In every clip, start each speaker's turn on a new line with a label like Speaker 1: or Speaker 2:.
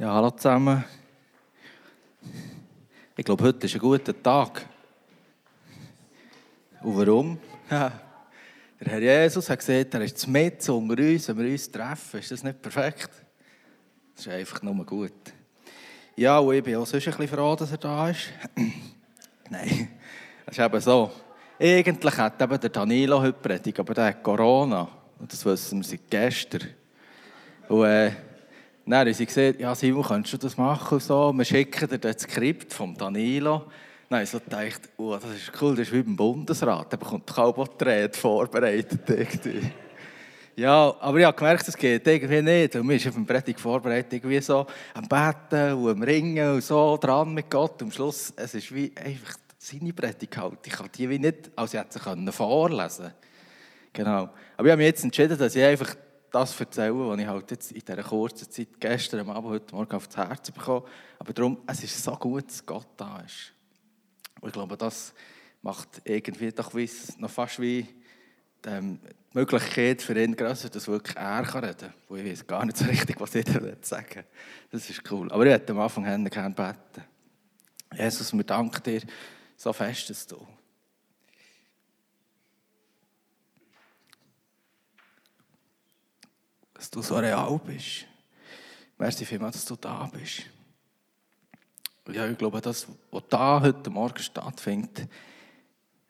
Speaker 1: Ja, hallo zusammen. Ich glaube, heute ist ein guter Tag. Und warum? Der Herr Jesus hat gesagt, er ist mit unter uns, wenn wir uns treffen. Ist das nicht perfekt? Das ist einfach nur gut. Ja, und ich bin auch sonst ein bisschen froh, dass er da ist. Nein, das ist eben so. Eigentlich hat eben der Danilo heute predigt, aber der hat Corona. Und das wissen wir seit gestern. Und äh, dann haben sie gesagt, ja Simon, könntest du das machen? so. Wir schicken dir das Skript vom Danilo. Ich so gedacht, oh, das ist cool, das ist wie beim Bundesrat. Da bekommt die Rede vorbereitet. Ja, aber ich habe gemerkt, es geht irgendwie nicht. Und mir ist auf dem Predigt vorbereitet, irgendwie so am Beten und am Ringen und so dran mit Gott. Und am Schluss, es ist wie einfach seine Predigt halt. Ich kann die wie nicht, als hätte sie vorlesen Genau. Aber ich habe mich jetzt entschieden, dass ich einfach das erzählen, was ich halt jetzt in dieser kurzen Zeit, gestern Abend, heute Morgen aufs Herz bekommen Aber darum, es ist so gut, dass Gott da ist. Und ich glaube, das macht irgendwie doch noch fast wie ähm, die Möglichkeit für ihn grösser, dass wirklich er kann reden kann. Ich weiß gar nicht so richtig, was da sagen will. Das ist cool. Aber ich hätte am Anfang gerne beten. Jesus, wir danken dir so fest, dass du dass du so real bist. Merci vielmals, dass du da bist. Ja, ich glaube, das, was da heute Morgen stattfindet,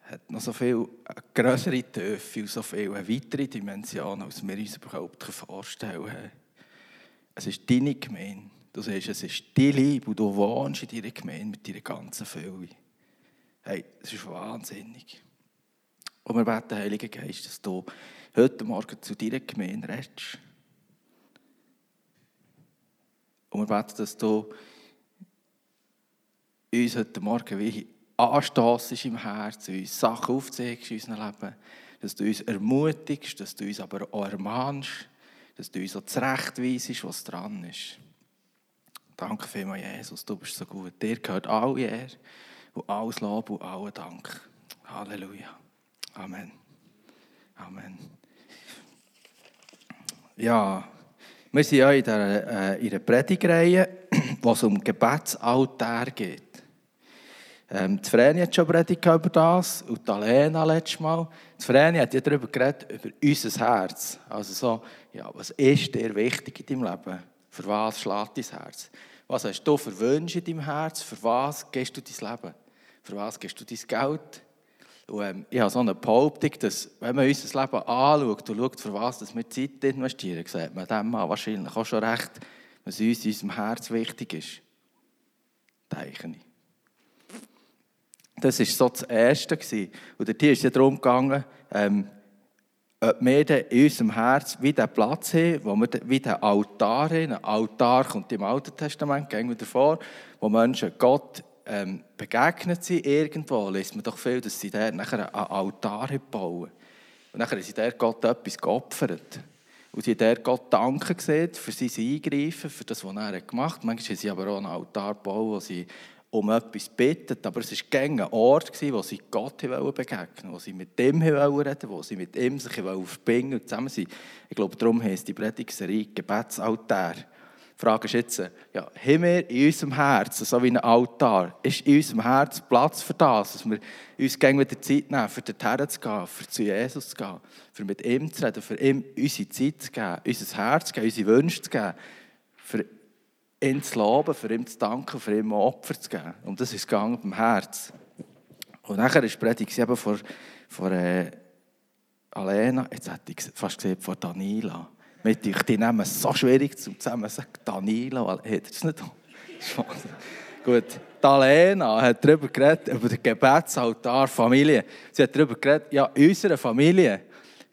Speaker 1: hat noch so viel größere Tiefe und so viel eine weitere Dimension, als wir uns überhaupt vorstellen können. Es ist deine Gemeinde. Du siehst, es ist dein Liebe und du wohnst in deiner Gemeinde mit deiner ganzen Fülle. Hey, es ist wahnsinnig. Und wir beten, Heiliger Geist, dass du heute Morgen zu deiner Gemeinde redest. Und wir beten, dass du uns heute Morgen wie anstossest im Herzen, uns Sachen aufzeigst in unserem Leben, dass du uns ermutigst, dass du uns aber auch ermahnst, dass du uns auch zurechtweisest, was dran ist. Danke vielmals, Jesus, du bist so gut. Dir gehört alle Ehre und alles Lob und allen Dank. Halleluja. Amen. Amen. Ja, wir sind ja in, der, äh, in einer Predigreihe, wo es um Gebetsaltär geht. Ähm, die Vreni hat schon predigt über das und die Alena letztes Mal. Die Vreni hat ja darüber geredet, über unser Herz. Also so, ja, was ist dir wichtig in deinem Leben? Für was schlägt dein Herz? Was hast du für Wünsche in deinem Herz? Für was gehst du dein Leben? Für was gehst du dein Geld? Und, ähm, ich habe so eine Behauptung, dass wenn man unser Leben anschaut und schaut, für was dass wir Zeit investieren, sieht man dem mal wahrscheinlich auch schon recht, was uns in unserem Herz wichtig ist. Denke. Das war so das Erste. Gewesen. Und hier ist es darum gegangen, ähm, ob wir in unserem Herz wie den Platz haben, wo wir wie den Altar haben. Ein Altar kommt im Alten Testament wieder vor, wo Menschen Gott ähm, begegnet sind irgendwo, liest man doch viel, dass sie dort nachher einen Altar bauen. Und nachher haben sie dort Gott etwas geopfert. Und sie haben dort Gott Danke gesehen für sein Eingreifen, für das, was er gemacht hat. Manchmal haben sie aber auch einen Altar gebaut, wo sie um etwas bitten. Aber es war ein Ort, wo sie Gott begegnen wo sie mit ihm reden wo sie mit ihm sich verbinden und zusammen sind. Ich glaube, darum heisst die Predigserie Gebetsaltär. Die Frage ist jetzt, ja, haben wir in unserem Herzen, so wie ein Altar, ist in unserem Herzen Platz für das, dass wir uns gerne wieder Zeit nehmen, für dorthin zu gehen, für zu Jesus zu gehen, für mit ihm zu reden, für ihm unsere Zeit zu geben, unser Herz zu geben, unsere Wünsche zu geben, für ihn zu loben, für ihn zu danken, für ihm Opfer zu geben. Und das ist gegangen beim Herz. Und nachher ist die Predigt eben vor, vor äh, Alena, jetzt hätte ich fast gesagt, vor Daniela. Mit euch, die nehmen es so schwierig zum zusammen sagen, Danilo, hat er das nicht? Gut, Alena hat darüber geredet, über den Gebetsaltar Familie. Sie hat darüber geredet, ja, in unserer Familie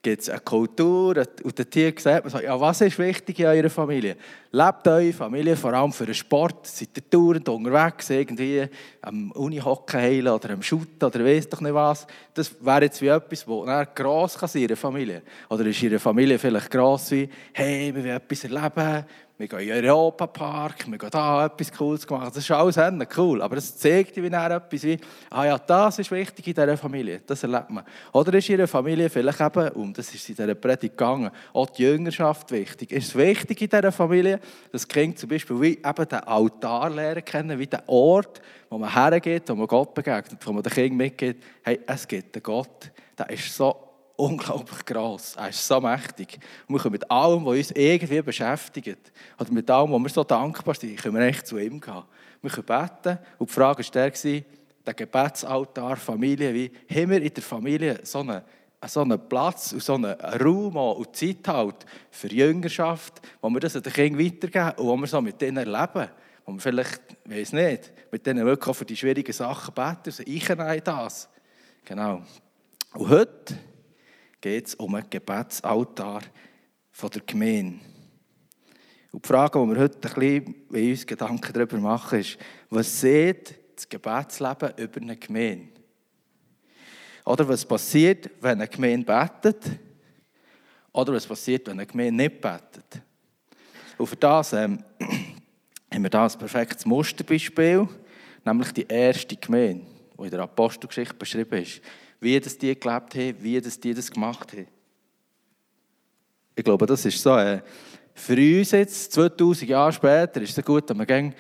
Speaker 1: gibt es eine Kultur und der Tier sagt man so, ja, was ist wichtig in eurer Familie? Lebt eure Familie vor allem für den Sport? Seid ihr dauernd unterwegs, irgendwie am Unihockey heilen oder am Shooten oder weiss doch nicht was? Das wäre jetzt wie etwas, das gross kann sein in ihrer Familie. Oder ist ihre Familie vielleicht gross wie, hey, wir wollen etwas erleben, wir gehen in den Europapark, wir gehen da etwas Cooles machen. Das ist alles cool, aber es zeigt wie etwas wie, ah ja, das ist wichtig in dieser Familie, das erlebt man. Oder ist in ihrer Familie vielleicht eben, um das ist in dieser Predigt gegangen, auch die Jüngerschaft wichtig. Ist es wichtig in dieser Familie, dass das Kind zum Beispiel wie eben den Altar lernen kennen, wie den Ort, wo man hergeht, wo man Gott begegnet, wo man den Kind mitgeht, hey, es gibt einen Gott, der ist so unglaublich gross. Er ist so mächtig. Und wir können mit allem, was uns irgendwie beschäftigt, oder mit allem, wo wir so dankbar sind, können wir echt zu ihm gehen. Wir können beten. Und die Frage war der, der Gebetsaltar, Familie, wie haben wir in der Familie so einen, so einen Platz und so einen Raum und Zeit halt für Jüngerschaft, wo wir das den Kindern weitergeben und wo wir so mit denen erleben. Wo wir vielleicht, ich weiß nicht, mit denen wirklich auch für die schwierigen Sachen beten. Also ich das. Genau. Und heute geht es um einen Gebetsaltar der Gemeinde. Und die Frage, die wir heute ein bisschen in uns Gedanken darüber machen, ist, was sieht das Gebetsleben über eine Gemeinde? Oder was passiert, wenn eine Gemeinde betet? Oder was passiert, wenn eine Gemeinde nicht betet? Und für das ähm, haben wir hier ein perfektes Musterbeispiel, nämlich die erste Gemeinde, die in der Apostelgeschichte beschrieben ist wie das die gelebt haben, wie das die das gemacht haben. Ich glaube, das ist so. Äh, für uns jetzt, 2000 Jahre später, ist es gut, wenn man gehen,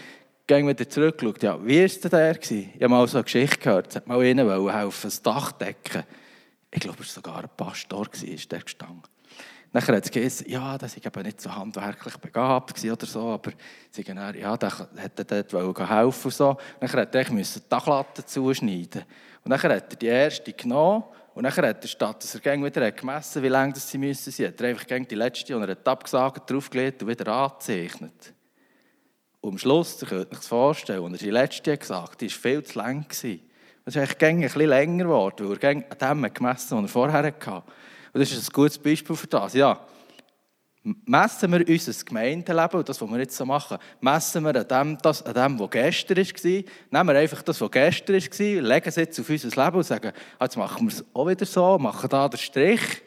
Speaker 1: wieder zurückschaut. Ja, wie war denn der? Ich habe mal so eine Geschichte gehört. Es hat mal einen helfen, das Dach decken. Ich glaube, es war sogar ein Pastor, der gestanden. Nachher hat es geheißen, ja, das war nicht so handwerklich begabt oder so, aber sie dann, ja, der hätte dort helfen und so. Nachher hat er die Dachlatte zuschneiden. Und nachher hat er die erste genommen und nachher hat er, statt dass er wieder gemessen wie lange sie müssen sein, hat er einfach die letzte und er hat abgesagt, draufgelegt und wieder angezeichnet. Und am Schluss, ihr könnt euch das vorstellen, als er die letzte gesagt hat, die war viel zu lang. Es ist eigentlich ein bisschen länger geworden, weil er an dem gemessen, was er vorher hatte. Und das ist ein gutes Beispiel für das. Ja, messen wir unser Gemeindeleben das, was wir jetzt so machen, messen wir an dem, das, an dem was gestern war. Nehmen wir einfach das, was gestern war, legen es jetzt auf unser Leben und sagen, jetzt machen wir es auch wieder so, machen da den Strich.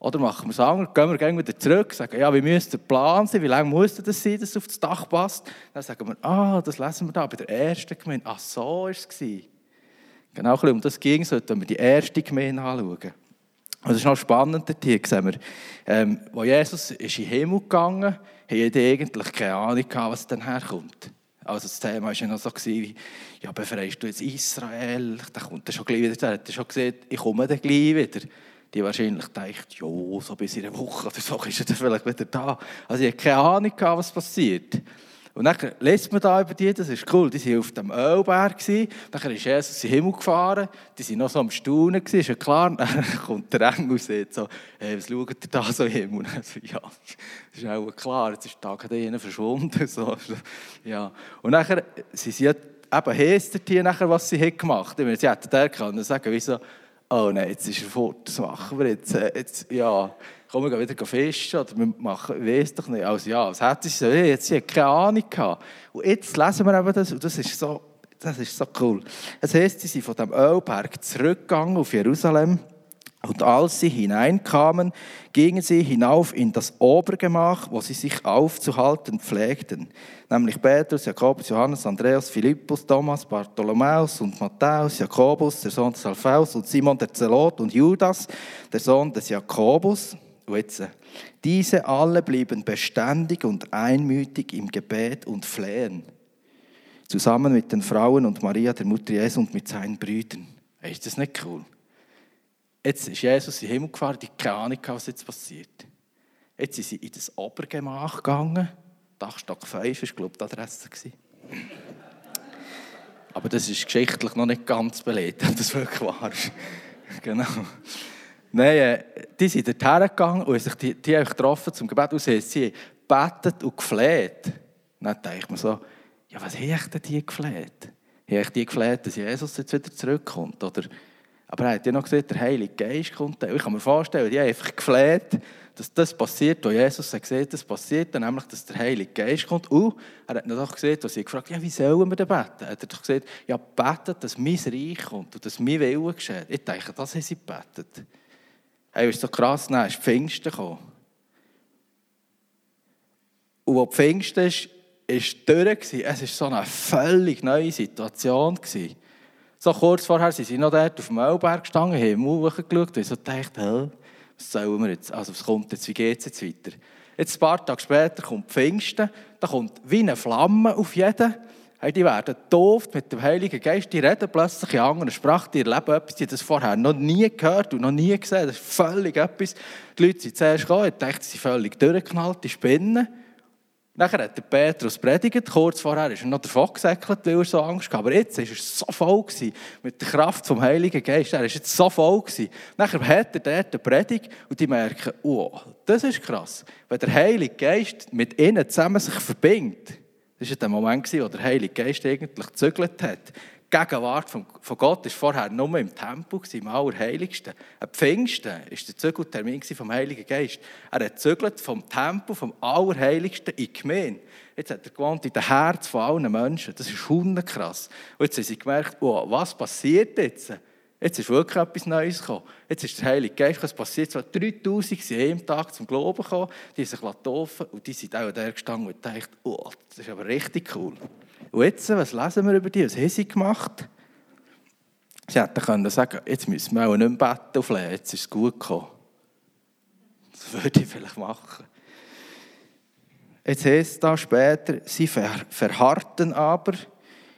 Speaker 1: Oder machen wir es anders, gehen wir wieder zurück, sagen, ja, wie müsste der Plan sein, wie lange muss das sein, dass es auf das Dach passt. Dann sagen wir, ah, das lesen wir da bei der ersten Gemeinde. Ach, so war es. Genau, um das ging es, wenn wir die erste Gemeinde anschauen. Und das ist noch spannend, hier sehen wir, ähm, wo Jesus ist in den Himmel gegangen ist, hatte eigentlich keine Ahnung, was dann herkommt. Also das Thema war ja noch so, wie, ja, befreist du jetzt Israel, dann kommt er schon gleich wieder, er hat schon gesagt, ich komme dann gleich wieder. Die wahrscheinlich denkt, ja, so bis in einer Woche oder so ist er dann vielleicht wieder da. Also ich hatte keine Ahnung, was passiert. Und dann liest man da über die, das ist cool, die waren auf dem Ölberg, dann ist Jesus in den Himmel gefahren, die waren noch so am Staunen, ist ja klar, dann kommt der Engel und sagt so, hey, was schaut ihr da so im Himmel? So, ja, das ist auch klar, jetzt ist der Tag da verschwunden. So. Ja. Und dann sie sind eben hestert hier nachher, was sie gemacht haben. Sie hätten der können sagen, wieso, oh nein, jetzt ist er fort, das machen wir jetzt. Äh, jetzt ja komm, wir wieder fischen oder wir machen, ich weiß doch nicht. Also ja, was hätte ich jetzt sie keine Ahnung gehabt. Und jetzt lesen wir eben das und das ist so, das ist so cool. Es heisst, sie sind von dem Ölberg zurückgegangen auf Jerusalem und als sie hineinkamen, gingen sie hinauf in das Obergemach, wo sie sich aufzuhalten pflegten. Nämlich Petrus, Jakobus, Johannes, Andreas, Philippus, Thomas, Bartholomäus und Matthäus, Jakobus, der Sohn des Alphaeus und Simon der Zelot und Judas, der Sohn des Jakobus. Und jetzt, diese alle blieben beständig und einmütig im Gebet und Flehen, zusammen mit den Frauen und Maria, der Mutter Jesu und mit seinen Brüdern. Ist das nicht cool? Jetzt ist Jesus in den Himmel gefahren, die keine Ahnung, was jetzt passiert. Jetzt sind sie in das Obergemach gegangen. Dachstock 5 war, glaube ich, die Adresse. Aber das ist geschichtlich noch nicht ganz belegt, ob das wirklich wahr ist. genau. Nein, äh, die sind dorthin gegangen und sich die, die haben getroffen zum Gebet und sie haben gebetet und gefleht. Dann denke ich mir so, ja, was haben denn die gefleht? Haben die gefleht, dass Jesus jetzt wieder zurückkommt? Oder, aber er hat ja noch gesagt, der Heilige Geist kommt. Ich kann mir vorstellen, die haben einfach gefleht, dass das passiert, was Jesus hat gesehen das passiert, nämlich, dass der Heilige Geist kommt. Und er hat noch gesagt, was sie gefragt ja, wie sollen wir denn beten? Er hat doch gesagt, ja, betet, dass mein Reich kommt und dass mein Wille geschieht. Ich denke, das haben sie gebetet. Hey, ist so krass, dann ist Pfingsten gekommen. Und als Pfingsten ist, ist durch. Es war so eine völlig neue Situation. So kurz vorher sind sie noch dort auf dem Ölberg gestanden, haben hochgeschaut und so gedacht, was sollen wir jetzt, also was kommt jetzt, wie geht es jetzt weiter? Jetzt ein paar Tage später kommt Pfingsten, da kommt wie eine Flamme auf jeden. Hey, die werden doof mit dem Heiligen Geist, die reden plötzlich in anderen Sprachen, die erleben etwas, die das vorher noch nie gehört und noch nie gesehen. Das ist völlig etwas. Die Leute sind zuerst gekommen, ich dachte, sie sind völlig durchgeknallt, die Spinnen. Nachher hat der Petrus predigt, kurz vorher ist er noch davon gesäckelt, weil er so Angst hatte. Aber jetzt war er so voll mit der Kraft vom Heiligen Geist. Er war jetzt so voll. Nachher hat er dort eine Predigt und die merken, oh, das ist krass. Wenn der Heilige Geist mit ihnen zusammen sich verbindet, das war der Moment, wo der Heilige Geist eigentlich gezügelt hat. Gegenwart von, von Gott war vorher nur im Tempel, im Allerheiligsten. Am Pfingsten war der Zügeltermin vom Heiligen Geist. Er hat zügelt vom Tempel, vom Allerheiligsten in die Gemeinde. Jetzt hat er gewohnt in den Herzen von allen Menschen. Das ist hundekrass. Und jetzt haben sie gemerkt, oh, was passiert jetzt? Jetzt ist wirklich etwas Neues gekommen. Jetzt ist der Heilige Geist, was passiert. So 3000 sind jeden Tag zum Glauben gekommen, die haben sich getauft und die sind auch da gestanden und dachten, oh, das ist aber richtig cool. Und jetzt, was lesen wir über die? Was haben sie gemacht? Sie hätten können sagen, jetzt müssen wir auch nicht mehr beten auf Lehen, jetzt ist es gut gekommen. Das würde ich vielleicht machen. Jetzt heißt es da später, sie verharrten aber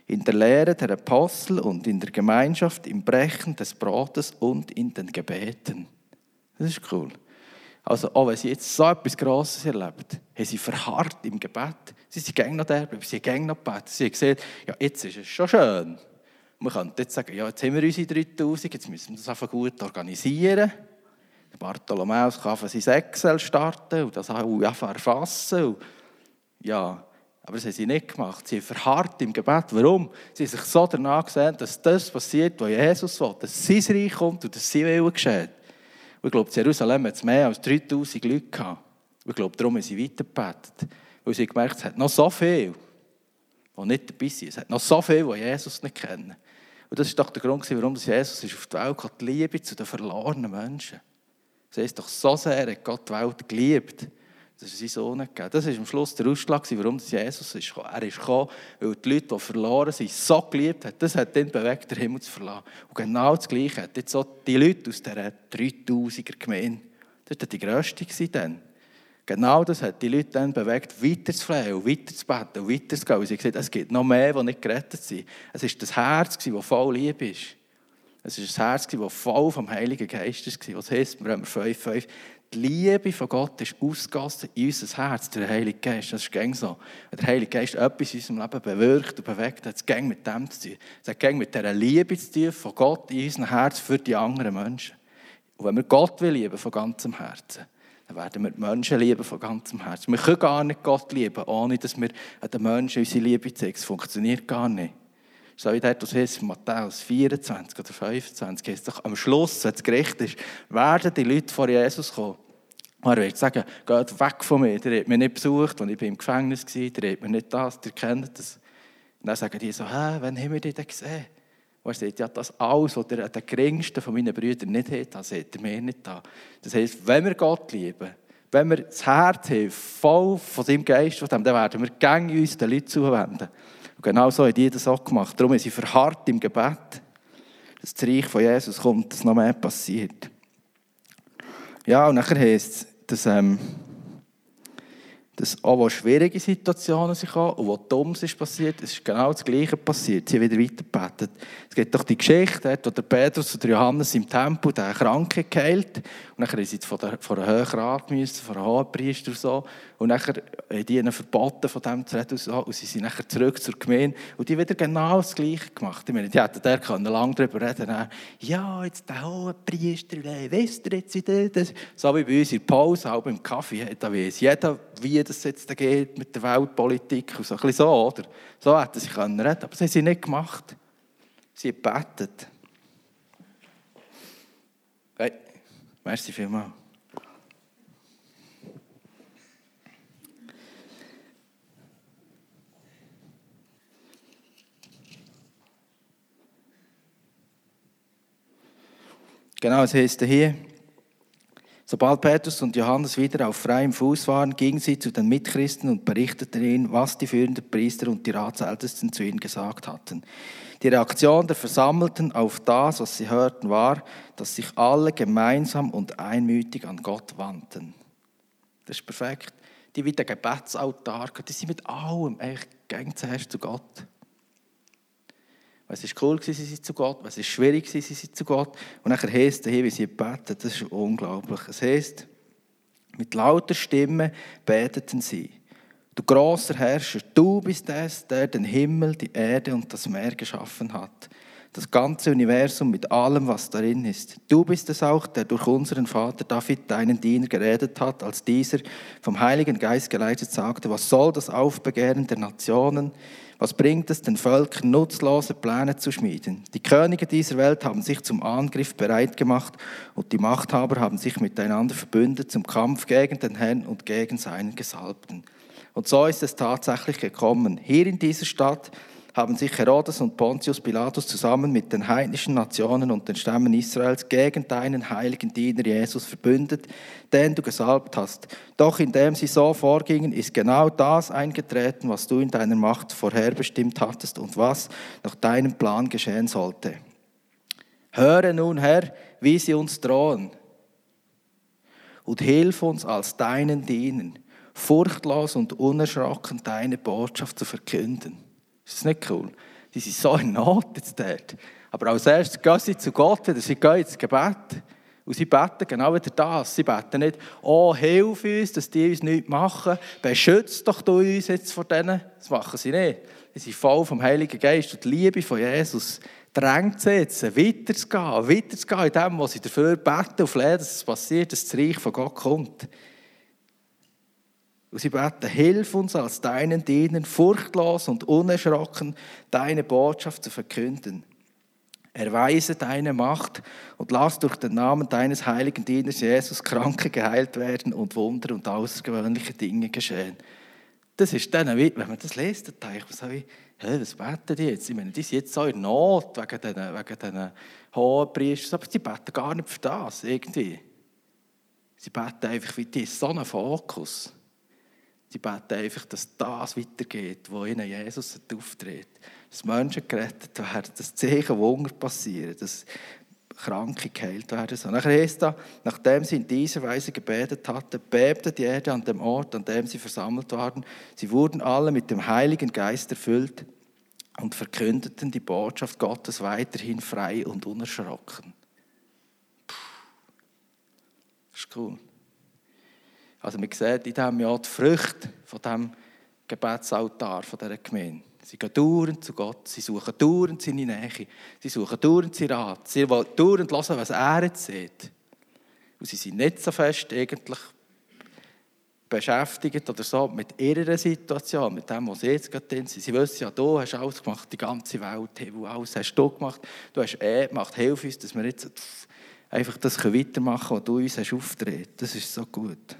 Speaker 1: in der Lehre der Apostel und in der Gemeinschaft, im Brechen des Brotes und in den Gebeten. Das ist cool. Also, auch wenn sie jetzt so etwas Grosses erlebt, haben sie verharrt im Gebet. Sie sind gängig noch da, sie haben gängig noch gebeten. Sie haben gesehen, ja, jetzt ist es schon schön. Man könnte jetzt sagen, ja, jetzt haben wir unsere 3000, jetzt müssen wir das einfach gut organisieren. Der Bartholomäus kann sein Excel starten und das auch erfassen. Und ja, aber das haben sie nicht gemacht. Sie haben verharrt im Gebet. Warum? Sie haben sich so danach gesehen, dass das passiert, was Jesus will, dass sein Reich kommt und dass sein Wille geschieht. Und ich glaube, in Jerusalem hat es mehr als 3000 Leute gehabt. Und ich glaube, darum haben sie weitergebetet. Weil sie gemerkt es hat noch so viel, die nicht dabei sind. Es hat noch so viel, die Jesus nicht kennen. Und das ist doch der Grund, warum Jesus ist auf die Welt kam, die Liebe zu den verlorenen Menschen. Das heißt doch so sehr, hat Gott die Welt geliebt, dass er seinen Sohn gegeben Das war am Schluss der Ausschlag, warum Jesus ist gekommen. Er ist gekommen, weil die Leute, die verloren sind, so geliebt haben. Das hat ihn bewegt, den Himmel zu verlassen. Und genau das Gleiche hat jetzt so die Leute aus dieser 3000er Gemeinde, das war die grösste dann. Genau das hat die Leute dann bewegt, weiterzuflehen und weiterzubeten und weiterzugehen. Und sie haben gesagt, es gibt noch mehr, die nicht gerettet sind. Es war das Herz, das voll Liebe ist. Es war das Herz, das voll vom Heiligen Geist war. Was heisst, wir haben 5, 5, die Liebe von Gott ist ausgegossen in unser Herz, der Heilige Geist. Das ist gäng so. Wenn der Heilige Geist etwas in unserem Leben bewirkt und bewegt, hat es gäng mit dem zu tun. Es hat gäng mit dieser Liebe zu tun von Gott in unserem Herz für die anderen Menschen. Und wenn wir Gott lieben von ganzem Herzen, dann werden wir die Menschen lieben von ganzem Herzen. Wir können gar nicht Gott lieben, ohne dass wir den Menschen unsere Liebe zeigen. Es funktioniert gar nicht. So wie dort, was heißt Matthäus 24 oder 25, heißt doch, am Schluss, wenn es gerecht ist, werden die Leute vor Jesus kommen. Und er wird sagen, geht weg von mir, der hat mich nicht besucht, als ich im Gefängnis war, der hat mir nicht das, der kennt das. Und dann sagen die so, hä, wann haben wir dich denn gesehen? Und er sagt, ja, das alles, was der, der geringste von meinen Brüdern nicht hat, das hat er mir nicht da. Das heisst, wenn wir Gott lieben, wenn wir das Herz haben, voll von seinem Geist, von dem, dann werden wir gegen uns den Leuten zuwenden. Und genau so hat jeder auch gemacht. Darum ist sie verharrt im Gebet, dass das Reich von Jesus kommt, dass noch mehr passiert. Ja, und nachher heisst es, dass, ähm, dass auch wo schwierige Situationen sich und wo Dummes ist passiert, es ist genau das Gleiche passiert. Sie haben wieder weitergebetet. Es gibt doch die Geschichte, wo der Petrus und Johannes im Tempel den Kranken geheilt und dann sind sie von der, von der Höchrat müssen, von einem Hohenpriester und so. Und dann haben die ihnen verboten, von dem zu reden und, so. und sie sind nachher zurück zur Gemeinde. Und die wieder genau das Gleiche gemacht. Ich meine, die hätten der können lange darüber reden. Ja, jetzt der Hohenpriester, wisst ihr jetzt wieder das? So wie bei uns in der Pause, auch beim Kaffee, da weiss jeder, wie das jetzt geht mit der Weltpolitik und so. Ein bisschen so, oder? So hätten sie können reden aber das haben sie nicht gemacht. Sie haben gebetet. Hey. Merci vielmals. Genau, es heisst hier, Sobald Petrus und Johannes wieder auf freiem Fuß waren, gingen sie zu den Mitchristen und berichteten ihnen, was die führenden Priester und die Ratsältesten zu ihnen gesagt hatten. Die Reaktion der Versammelten auf das, was sie hörten, war, dass sich alle gemeinsam und einmütig an Gott wandten. Das ist perfekt. Die wie der Gebetsaltar, die sind mit allem gegen zuerst zu Gott. Es war cool, sie sind zu Gott, es war schwierig, sie sind zu Gott. Und dann heisst es wie sie beten, das ist unglaublich. Es heisst, mit lauter Stimme beteten sie. Du großer Herrscher, du bist es, der den Himmel, die Erde und das Meer geschaffen hat. Das ganze Universum mit allem, was darin ist. Du bist es auch, der durch unseren Vater David, deinen Diener, geredet hat, als dieser vom Heiligen Geist geleitet sagte, was soll das Aufbegehren der Nationen? Was bringt es den Völkern, nutzlose Pläne zu schmieden? Die Könige dieser Welt haben sich zum Angriff bereit gemacht und die Machthaber haben sich miteinander verbündet zum Kampf gegen den Herrn und gegen seinen Gesalbten. Und so ist es tatsächlich gekommen. Hier in dieser Stadt haben sich Herodes und Pontius Pilatus zusammen mit den heidnischen Nationen und den Stämmen Israels gegen deinen heiligen Diener Jesus verbündet, den du gesalbt hast. Doch indem sie so vorgingen, ist genau das eingetreten, was du in deiner Macht vorherbestimmt hattest und was nach deinem Plan geschehen sollte. Höre nun, Herr, wie sie uns drohen und hilf uns als deinen Dienern, furchtlos und unerschrocken deine Botschaft zu verkünden. Ist das nicht cool? Die sind so in Not jetzt dort. Aber als erstes gehen sie zu Gott, sie gehen ins Gebet. Und sie beten genau wieder das. Sie beten nicht, oh, hilf uns, dass die uns nichts machen. Beschützt doch du uns jetzt vor denen. Das machen sie nicht. Sie sind voll vom Heiligen Geist und die Liebe von Jesus drängt sie jetzt, weiterzugehen, weiterzugehen in dem, was sie dafür beten und flehen, dass es passiert, dass das Reich von Gott kommt. Und sie beten, hilf uns als deinen Dienern, furchtlos und unerschrocken deine Botschaft zu verkünden. Erweise deine Macht und lass durch den Namen deines heiligen Dieners Jesus Kranke geheilt werden und Wunder und außergewöhnliche Dinge geschehen. Das ist dann, wenn man das liest, dann denke ich mir hey, was beten die jetzt? Ich meine, die sind jetzt so in Not wegen diesen, wegen diesen hohen Priestern, aber sie beten gar nicht für das, irgendwie. Sie beten einfach, wie die so einen Fokus. Sie beten einfach, dass das weitergeht, wo ihnen Jesus auftritt. Dass Menschen gerettet werden, dass Zeichen Wunder passieren, dass Kranke geheilt werden. So, nachher heißt da, nachdem sie in dieser Weise gebetet hatten, bebte die Erde an dem Ort, an dem sie versammelt waren. Sie wurden alle mit dem Heiligen Geist erfüllt und verkündeten die Botschaft Gottes weiterhin frei und unerschrocken. Puh. Das ist cool. Also man sieht in diesem Jahr die Früchte von diesem Gebetsaltar von dieser Gemeinde. Sie gehen dauernd zu Gott, sie suchen dauernd seine Nähe, sie suchen dauernd seinen Rat, sie wollen dauernd hören, was er jetzt sieht. Und sie sind nicht so fest eigentlich beschäftigt oder so mit ihrer Situation, mit dem, was sie jetzt gerade drin sind. Sie wissen ja, du hast alles gemacht, die ganze Welt, hey, alles hast du gemacht, du hast eh gemacht, hilf uns, dass wir jetzt einfach das weitermachen können, was du uns hast auftreten. Das ist so gut.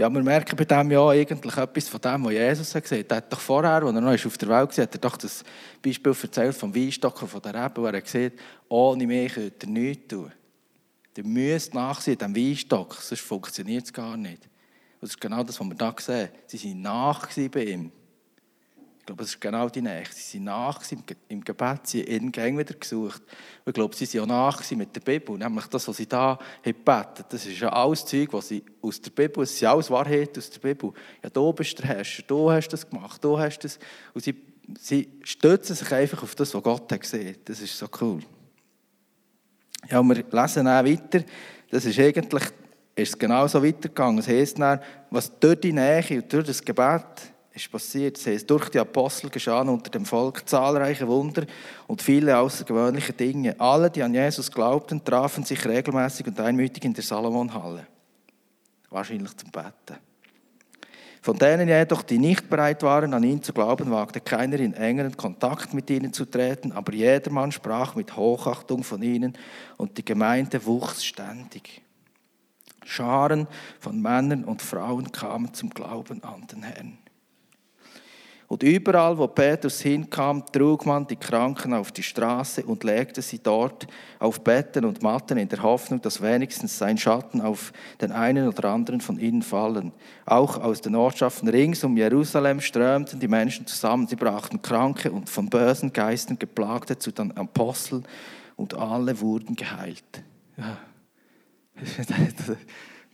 Speaker 1: Ja, wir merken bei dem ja eigentlich etwas von dem, was Jesus hat gesagt hat. Er hat doch vorher, als er noch auf der Welt war, hat er doch das Beispiel erzählt vom Weinstock und von der Rebe, wo er gesagt ohne mich könnt ihr nichts tun. Ihr müsst nachsehen, dem Weinstock, sonst funktioniert es gar nicht. Und das ist genau das, was wir da sehen. Sie waren nach bei ihm glaube, das ist genau die Nähe. Sie sind nach im Gebet, sie haben ihn gäng wieder gesucht. Und ich glaube, sie sind auch nach mit der Bibel. Nämlich das, was sie da gebetet das ist ja alles Zeug, was sie aus der Bibel, es sind alles Wahrheiten aus der Bibel. Ja, du bist der Herrscher, du hast das gemacht, du hast das. Und sie, sie stützen sich einfach auf das, was Gott hat gesehen. Das ist so cool. Ja, und wir lesen auch weiter. Das ist eigentlich ist es genauso weitergegangen. Es heisst dann, was durch die Nähe und durch das Gebet ist passiert. Es heißt, durch die Apostel geschahen unter dem Volk zahlreiche Wunder und viele außergewöhnliche Dinge. Alle, die an Jesus glaubten, trafen sich regelmäßig und einmütig in der Salomonhalle. Wahrscheinlich zum Betten. Von denen jedoch, die nicht bereit waren, an ihn zu glauben, wagte keiner in engeren Kontakt mit ihnen zu treten, aber jedermann sprach mit Hochachtung von ihnen und die Gemeinde wuchs ständig. Scharen von Männern und Frauen kamen zum Glauben an den Herrn. Und überall, wo Petrus hinkam, trug man die Kranken auf die Straße und legte sie dort auf Betten und Matten in der Hoffnung, dass wenigstens sein Schatten auf den einen oder anderen von ihnen fallen. Auch aus den Ortschaften rings um Jerusalem strömten die Menschen zusammen. Sie brachten Kranke und von bösen Geistern geplagte zu den Aposteln und alle wurden geheilt. Ja.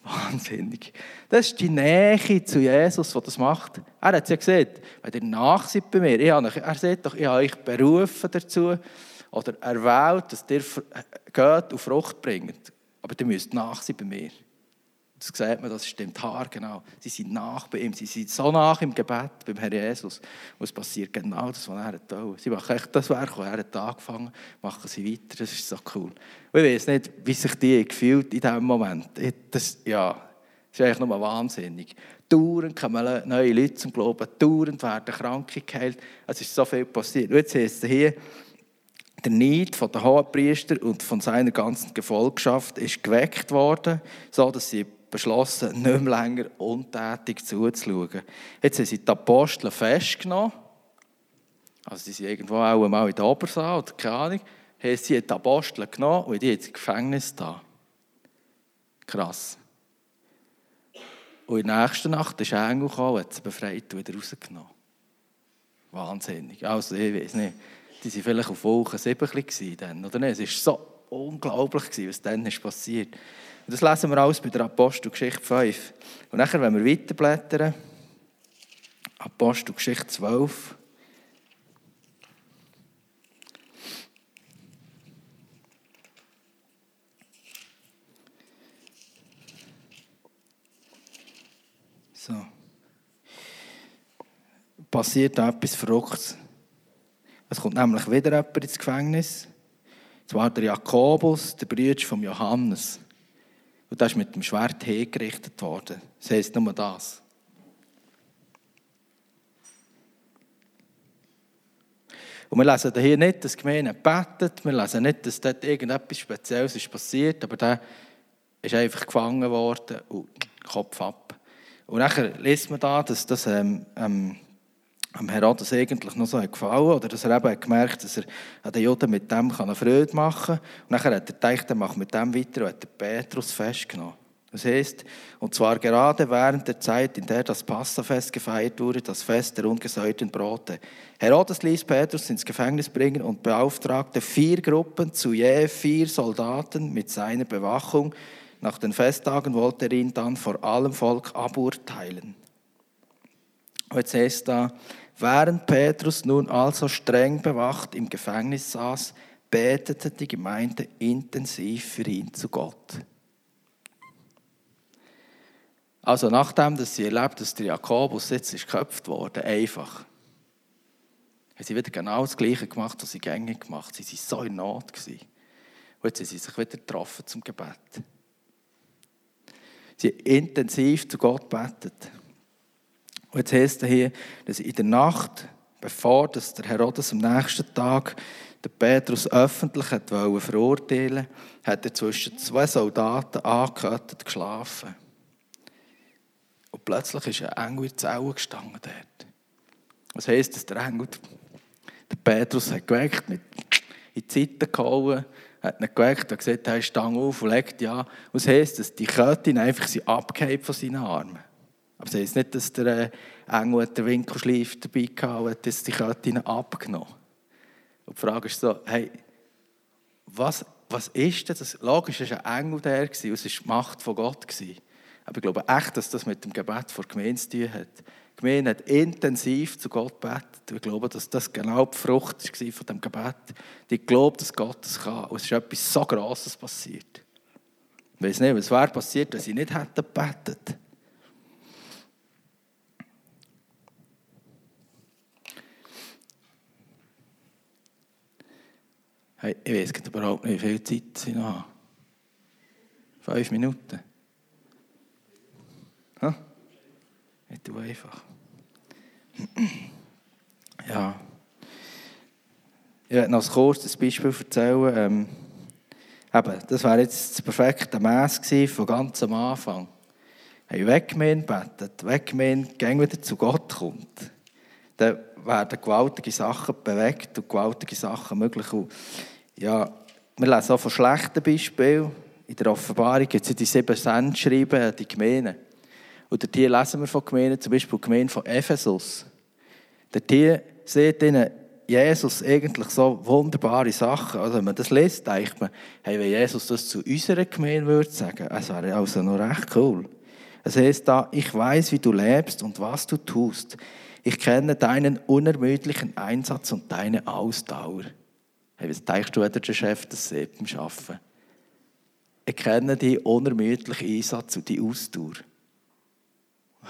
Speaker 1: Wahnsinnig. Das ist die Nähe zu Jesus, die das macht. Er hat es ja gesehen, wenn ihr nach seid bei mir, ich er sagt doch, ich habe euch berufen dazu oder erwählt, dass ihr geht und Frucht bringt. Aber ihr müsst nach sein bei mir. Das sieht man, das stimmt haargenau. Sie sind nach bei ihm, sie sind so nach im Gebet beim Herrn Jesus. Und es passiert genau das, was er wollte. Sie machen echt das Werk, das er hat angefangen machen sie weiter. Das ist so cool. Und ich weiß nicht, wie sich die gefühlt in diesem Moment. Das, ja, das ist eigentlich nur wahnsinnig. Dauernd kommen neue Leute zum Glauben, dauernd werden Kranke geheilt. Es ist so viel passiert. Und jetzt heißt es hier, der Neid von den Hohenpriester und von seiner ganzen Gefolgschaft ist geweckt worden, so dass sie beschlossen, nicht mehr länger untätig zuzuschauen. Jetzt haben sie die Apostel festgenommen. Also die sind irgendwo auch mal in der Obersaal oder keine Ahnung. Haben sie die Apostel genommen und die jetzt im Gefängnis da. Krass. Und in der nächsten Nacht ist ein Engel gekommen und hat sie befreit und wieder rausgenommen. Wahnsinnig. Also ich weiß nicht, die waren vielleicht auf Woche 7 dann, oder nicht? Es war so unglaublich, was dann ist passiert. Und das lesen wir alles bei der Apostelgeschichte 5. Und nachher, wenn wir weiterblättern, Apostelgeschichte 12. So. Passiert da etwas Verrücktes. Es kommt nämlich wieder jemand ins Gefängnis. Zwar der Jakobus, der Bruder von Johannes. Und das ist mit dem Schwert hingerichtet worden. Das heisst nur das. Und wir lesen hier nicht, dass die Gemeinde betet, wir lesen nicht, dass dort irgendetwas Spezielles ist passiert, aber der ist einfach gefangen worden und Kopf ab. Und nachher liest man da, dass das ähm, ähm, am Herodes eigentlich noch so gefallen oder dass er eben gemerkt dass er den Juden mit dem eine Freude machen kann. Und nachher hat er gedacht, er macht mit dem weiter und hat den Petrus festgenommen. Das heißt, und zwar gerade während der Zeit, in der das Passafest gefeiert wurde, das Fest der ungesäuerten Brote. Herodes ließ Petrus ins Gefängnis bringen und beauftragte vier Gruppen zu je vier Soldaten mit seiner Bewachung. Nach den Festtagen wollte er ihn dann vor allem Volk aburteilen. Und jetzt heißt da, Während Petrus nun also streng bewacht im Gefängnis saß, betete die Gemeinde intensiv für ihn zu Gott. Also nachdem dass sie erlebt, dass der Jakobus jetzt ist geköpft wurde, einfach, haben sie wieder genau das Gleiche gemacht, was sie gängig gemacht haben. Sie waren so in Not. Gewesen. Und jetzt haben sie sich wieder getroffen zum Gebet. Sie haben intensiv zu Gott gebetet. Und jetzt heißt es hier, dass in der Nacht, bevor dass der Herodes am nächsten Tag den Petrus öffentlich hat verurteilen hat er zwischen zwei Soldaten angehört geschlafen. Und plötzlich ist ein Engel in die Zelle gestanden dort. Das heisst, dass der Engel den Petrus hat geweckt, mit in die Seite gehauen, hat ihn geweckt und gesagt, hey, stang auf und legt ja. Und das heisst, dass die Ketten einfach abgehoben von seinen Armen. Aber es heisst nicht, dass der äh, Engel der Winkelschleif dabei hatte und dass die Kette abgenommen Und die Frage ist so, hey, was, was ist das? Logisch, war ein Engel der, und es war die Macht von Gott. Aber ich glaube echt, dass das mit dem Gebet vor Gemeinde zu tun hat. Die Gemeinde hat intensiv zu Gott gebetet. Ich glaube, dass das genau die Frucht war von dem Gebet. Die glaubt, dass Gott das kann. Und es ist etwas so Grosses passiert. Ich weiß nicht, was wäre passiert, wenn sie nicht hätten gebetet. Ich weiß überhaupt nicht, wie viel Zeit sie noch haben. Fünf Minuten. Ha? Ich tue einfach. Ja. Ich werde noch ein kurzes Beispiel erzählen. Ähm, eben, das wäre jetzt das perfekte Maß von ganz am Anfang. Hey, weggemeint betet, weggemeint, gäng wieder zu Gott kommt. dann werden gewaltige Sachen bewegt und gewaltige Sachen möglich. Und ja, wir lesen auch von schlechten Beispielen. In der Offenbarung gibt es die sieben Cent schreiben an die Gemeinden. Und hier lesen wir von Gemeinden, zum Beispiel die Gemeinde von Ephesus. Hier sieht ihnen Jesus eigentlich so wunderbare Sachen. Also wenn man das liest, denkt man, hey, wenn Jesus das zu unserer Gemeinde würde sagen, es wäre also noch recht cool. Es heißt da, ich weiß, wie du lebst und was du tust. Ich kenne deinen unermüdlichen Einsatz und deine Ausdauer. Hey, was denkst du, der Chef das sieht beim Arbeiten? Ich kenne deinen unermüdlichen Einsatz und die Ausdauer.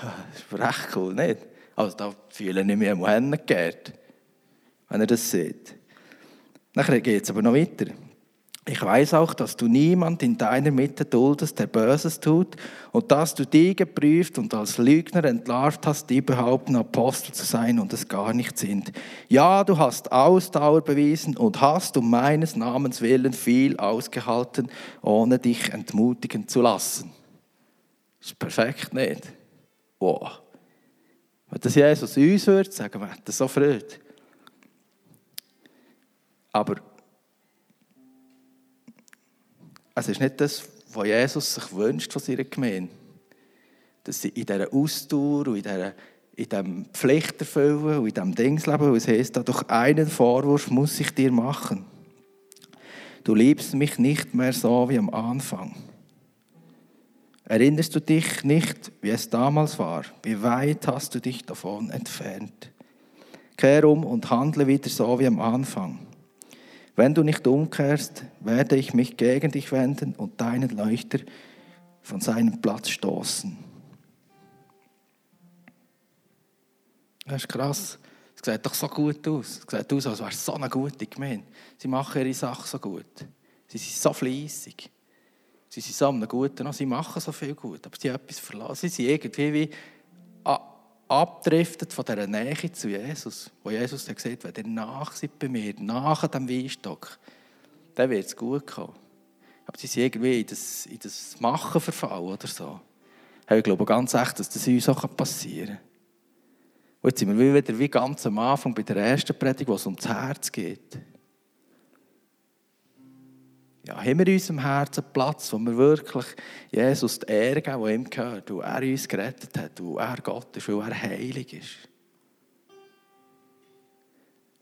Speaker 1: Das ist recht cool, nicht? Also da fühle ich mich am Hände geehrt wenn er das sieht. Nachher geht es aber noch weiter. Ich weiß auch, dass du niemand in deiner Mitte duldest, der Böses tut, und dass du die geprüft und als Lügner entlarvt hast, die behaupten, Apostel zu sein und es gar nicht sind. Ja, du hast Ausdauer bewiesen und hast um meines Namens willen viel ausgehalten, ohne dich entmutigen zu lassen. Das ist perfekt, nicht? Wow. Wenn das Jesus uns würde sagen, wir hätten so Freude. Aber es ist nicht das, was Jesus sich wünscht von seiner Gemeinde. Dass sie in dieser Ausdauer und in, dieser, in diesem Pflichterfüllen und in diesem Dingsleben, wo es heisst, doch einen Vorwurf muss ich dir machen. Du liebst mich nicht mehr so wie am Anfang. Erinnerst du dich nicht, wie es damals war? Wie weit hast du dich davon entfernt? Kehr um und handle wieder so wie am Anfang. Wenn du nicht umkehrst, werde ich mich gegen dich wenden und deinen Leuchter von seinem Platz stoßen. Das ist krass. Es sieht doch so gut aus. Es sieht aus, als wäre es so eine gute Gemeinde. Sie machen ihre Sachen so gut. Sie sind so fleissig. Sie sind so einem guten, sie machen so viel gut, aber sie haben etwas verlassen. Sie sind irgendwie wie abdriftet von dieser Nähe zu Jesus, wo Jesus hat gesagt wenn ihr nach seid bei mir, nach dem Weinstock, dann wird es gut kommen. Aber sie sind irgendwie in das, in das Machen verfallen oder so. Ich glaube ganz echt, dass das uns auch passieren kann. Und jetzt sind wir wieder wie ganz am Anfang bei der ersten Predigt, wo es ums Herz geht ja, haben wir in unserem Herzen Platz, wo wir wirklich Jesus die Ehre geben, die ihm gehört, weil er uns gerettet hat, weil er Gott ist, weil er heilig ist.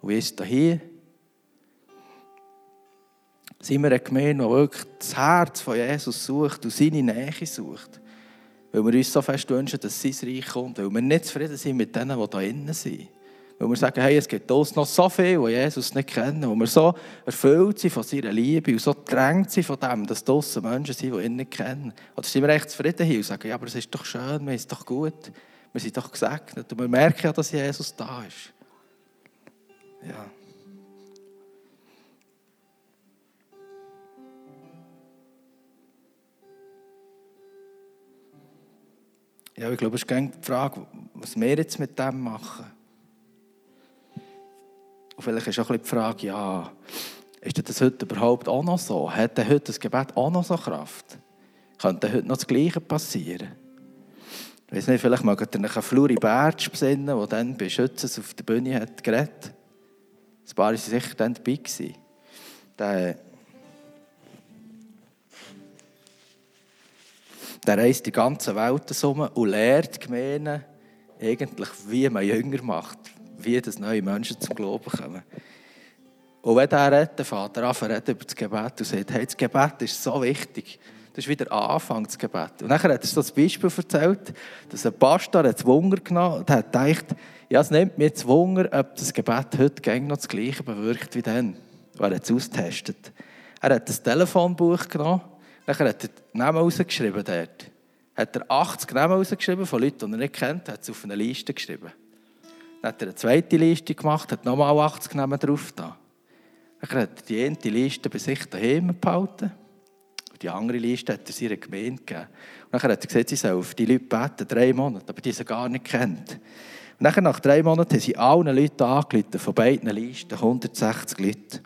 Speaker 1: Und wie ist es hier? Sind wir eine Gemeinde, die wirklich das Herz von Jesus sucht und seine Nähe sucht? Weil wir uns so fest wünschen, dass sein Reich kommt, weil wir nicht zufrieden sind mit denen, die da innen sind. Weil wir sagen, hey, es gibt uns noch so viel, die Jesus nicht kennen, wo wir so erfüllt sind von seiner Liebe und so gedrängt sind von dem, dass draussen Menschen sind, die ihn nicht kennen. Oder sind wir echt zufrieden hier und sagen, ja, aber es ist doch schön, wir sind doch gut, wir sind doch gesegnet und wir merken ja, dass Jesus da ist. Ja. Ja, ich glaube, es ist die Frage, was wir jetzt mit dem machen. Und vielleicht ist auch die Frage, ja, ist das heute überhaupt auch noch so? Hat heute das Gebet auch noch so Kraft? Könnte heute noch das Gleiche passieren? Ich weiß nicht, vielleicht mag ihr euch an Fluri Bertsch besinnen, der dann bei Schützes auf der Bühne hat geredet. Ein paar waren sicher dann dabei. Der, der reist die ganze Welt zusammen und lehrt die Gemeinden eigentlich, wie man Jünger macht wie das neue Menschen zum Glauben kommen. Und wenn er der Vater anfängt über das Gebet und sagt, hey, das Gebet ist so wichtig. Das ist wieder Anfang des Gebet. Und dann hat er so das Beispiel erzählt, dass ein Pastor hat Wunder genommen und hat gedacht, ja, es nimmt mir jetzt Wunder, ob das Gebet heute noch das Gleiche bewirkt wie dann. Er hat es austestet. Er hat das Telefonbuch genommen, dann hat er die Namen rausgeschrieben dort. Hat er 80 Namen rausgeschrieben von Leuten, die er nicht kennt, hat es auf eine Liste geschrieben. Dann hat er eine zweite Liste gemacht, hat nochmal 80 Namen drauf da. Dann hat er die eine Liste bei sich daheim behalten. Und die andere Liste hat er seiner Gemeinde gegeben. Dann hat er gesagt, sie soll auf die Leute beten, drei Monate, aber die sie gar nicht kennt. Und dann, nach drei Monaten haben sie allen Leuten angerufen, von beiden Listen, 160 Leute.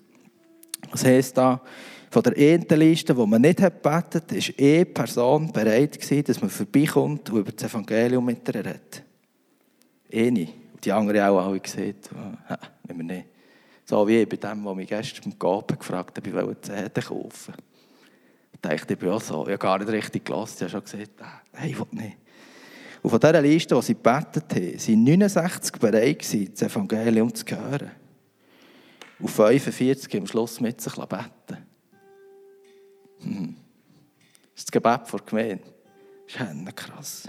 Speaker 1: Das heisst da, von der ersten Liste, die man nicht hat betet, war eine Person bereit dass man vorbeikommt und über das Evangelium mit ihr redet. Eine. Die anderen auch alle gesehen, wenn wir nicht. So wie bei dem, der mich gestern beim Gaben gefragt hat, ich wollte CD kaufen. Ich dachte, ich bin auch so, ich habe gar nicht richtig gelassen, ich habe schon gesagt, nein, ich will nicht. Und von dieser Liste, die sie gebetet haben, waren 69 bereit, das Evangelium zu hören. Und 45 am Schluss mit sich beten. Hm. Das Gebet vor der Gemeinde. Ist krass.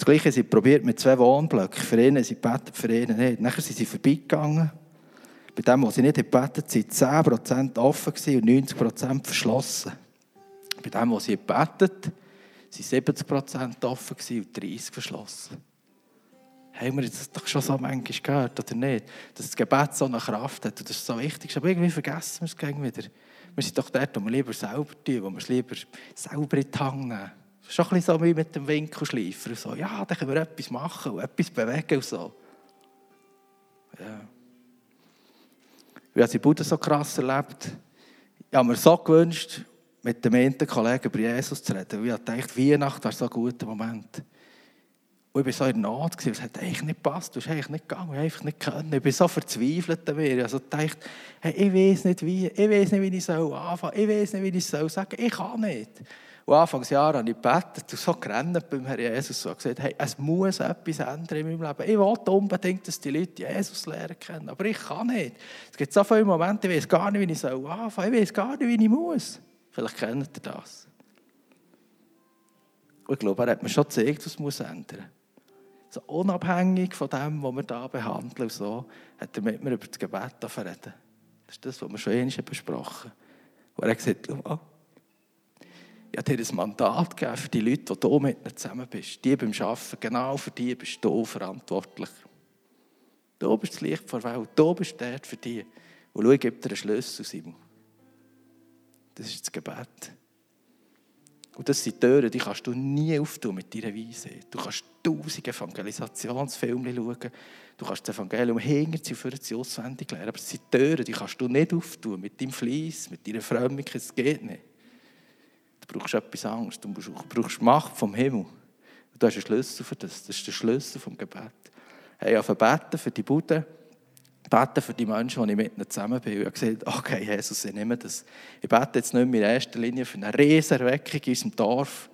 Speaker 1: Das Gleiche haben sie probiert mit zwei Wohnblöcken. Für einen sie gebetet, für einen nicht. Nachher sind sie vorbeigegangen. Bei dem, was sie nicht gebetet haben, waren 10% offen und 90% verschlossen. Bei dem, was sie gebetet waren 70% offen und 30% verschlossen. Haben wir das doch schon so manchmal gehört, oder nicht? Dass das Gebet so eine Kraft hat und das ist so wichtig. Aber irgendwie vergessen wir es wieder. Wir sind doch dort, wo wir lieber selber tun, wo wir es lieber selber in die Hand nehmen. Ist schon ein bisschen so wie mit dem Winkelschleifer. So, ja, dann können wir etwas machen und etwas bewegen und so. Ja. Wie habe ich Buddha so krass erlebt? Ich habe mir so gewünscht, mit dem einen Kollegen über Jesus zu reden. ich dachte, Weihnachten wäre so ein guter Moment. Und ich war so in Not, es hat eigentlich nicht gepasst, du hast eigentlich nicht gegangen, ich einfach nicht können. Ich bin so verzweifelt an mir. Also ich dachte, hey, ich weiß nicht wie, ich weiß nicht, wie ich soll ich weiß nicht, wie ich soll sagen, ich kann nicht. Und Anfangsjahr habe ich gebetet und so gerannt beim Herrn Jesus und gesagt, hey, es muss etwas ändern in meinem Leben. Ich will unbedingt, dass die Leute Jesus lernen können, aber ich kann nicht. Es gibt so viele Momente, ich weiß gar nicht, wie ich soll ich weiß gar nicht, wie ich muss. Vielleicht kennt ihr das. Und ich glaube, er hat mir schon gezeigt, was muss ändern so unabhängig von dem, was wir hier behandeln, so, hat er mit mir über das Gebet reden. Das ist das, was wir schon einmal besprochen haben. Und er hat gesagt, oh, ich habe dir ein Mandat gegeben für die Leute, die du mit mir zusammen bist. Die beim Arbeiten, genau für die bist du verantwortlich. Du bist das Licht der Welt, du bist der für die. Und schau, gebe dir einen Schlüssel, Simon. Das ist das Gebet. Und das sind Türen, die kannst du nie auftun mit deiner Weise. Du kannst tausend Evangelisationsfilme schauen. Du kannst das Evangelium hinter sie für sie auswendig lernen. Aber das sind Türen, die kannst du nicht auftun mit deinem Fleiss, mit deiner Frömmigkeit. Das geht nicht. Du brauchst etwas anderes. Du brauchst Macht vom Himmel. Du hast einen Schlüssel für das. Das ist der Schlüssel vom Gebet. Hey, ich habe beten für die Bude beten für die Menschen, die ich mit ihnen zusammen bin. Ich habe gesagt, okay, Jesus, ich nehme das. Ich bete jetzt nicht mehr in erster Linie für eine Riesenerweckung in unserem Dorf,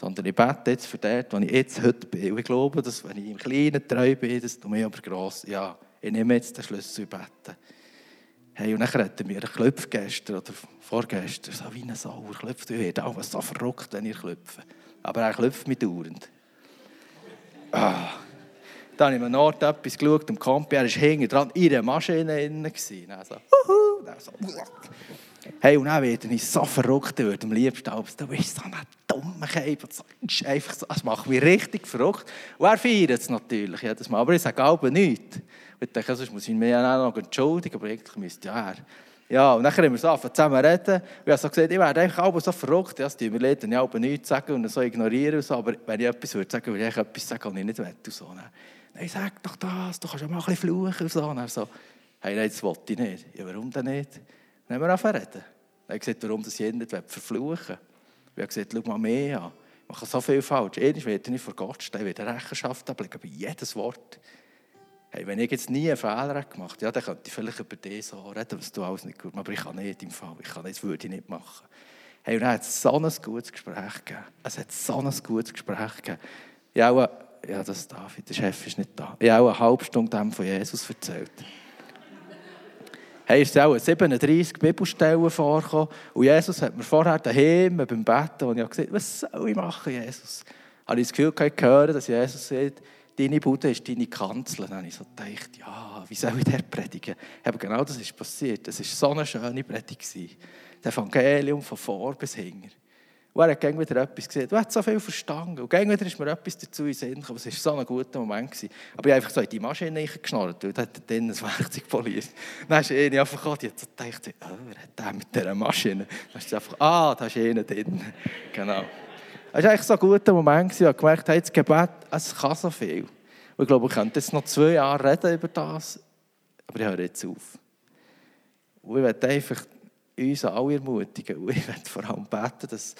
Speaker 1: sondern ich bete jetzt für dort, wo ich jetzt heute bin. Und ich glaube, dass wenn ich im Kleinen treu bin, dass du mir aber gross, ja, ich nehme jetzt den Schlüssel und bete. Hey, und dann hat er mir geklopft gestern oder vorgestern, so wie eine Sau. Er klopft, ich werde auch so verrückt, wenn ihr klopft. Aber er klopft mich dauernd. Ah. Da habe ich mir Ort etwas geschaut, im Campi, er war hinten dran, in der Maschine drin. Dann so, uhu, dann so, Hey, und dann werde ich so verrückt, ich würde am liebsten aber du bist so ein dummer Käfer. Das, einfach so, das macht mich richtig verrückt. Und er feiert es natürlich jedes Mal, aber ich sage auch nichts. Ich sonst muss ich mich auch noch entschuldigen, aber eigentlich müsste ja. Ja, und dann haben wir so zusammen reden. Und ich habe so gesagt, ich werde so verrückt, ja, die ja nichts sagen und so ignorieren und so, aber wenn ich etwas würde sagen, würde ich etwas sagen, was ich nicht will. So. Nein, sag doch das, du kannst ja mal ein bisschen fluchen so. Und er so, hey, nein, das wollte ich nicht. Ja, warum denn nicht? Dann haben wir angefangen reden. Hat gesagt, warum das jeder verfluchen. Ich habe gesagt, schau mal mehr an. Ich mache so viel falsch. Einmal werde ich vor Gott stehen, ich werde Rechenschaft ablegen, bei jedes Wort. Hey, wenn ich jetzt nie einen Fehler gemacht hätte, ja, dann könnte ich vielleicht über dich so reden, was du alles nicht gut machst. Aber ich kann nicht im Fall. Ich kann nicht, das würde ich nicht machen. Hey, und dann hat es so ein gutes Gespräch gegeben. Es hat so ein gutes Gespräch gegeben. Ja, auch ja, das David, der Chef ist nicht da. Ich habe auch eine halbe Stunde dem von Jesus erzählt. Hey, ist auch 37 Bibelstellen vorgekommen. Und Jesus hat mir vorher daheim beim Betten, wo ich gesagt was soll ich machen, Jesus? Habe ich das Gefühl gehabt, hören, dass Jesus sagt, deine Bude ist deine Kanzel. Dann habe ich so gedacht, ja, wie soll ich der predigen? Aber genau das ist passiert. Es war so eine schöne Predigt. Das Evangelium von vor bis hinten. Und er hat gegen wieder etwas gesehen. Du hast so viel verstanden. Und gegen wieder ist mir etwas dazu in Sinn gekommen. Es war so ein guter Moment. Gewesen. Aber ich habe einfach so in die Maschine geschnallt, weil hat dann ein Werkzeug poliert. Dann ist einer einfach gekommen, die hat so gedacht, oh, wer hat der mit dieser Maschine? Dann ist einfach, ah, da ist einer drin. Genau. Es war eigentlich so ein guter Moment. Ich habe gemerkt, hey, das Gebet, es kann so viel. Und ich glaube, ich könnte jetzt noch zwei Jahre reden über das, aber ich höre jetzt auf. Und ich möchte einfach uns alle ermutigen. Und ich werde vor allem beten, dass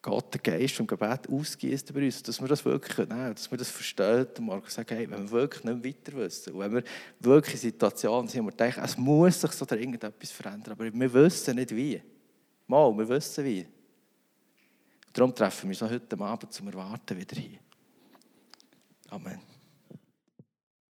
Speaker 1: Gott den Geist und Gebet ausgießt über uns, dass wir das wirklich nehmen dass wir das verstehen und morgen sagen, hey, wenn wir wirklich nicht weiter wissen und wenn wir wirklich in Situationen sind, wo wir denken, es muss sich so dringend etwas verändern, aber wir wissen nicht wie. Mal, wir wissen wie. Darum treffen wir uns heute Abend zum Erwarten wieder hier. Amen.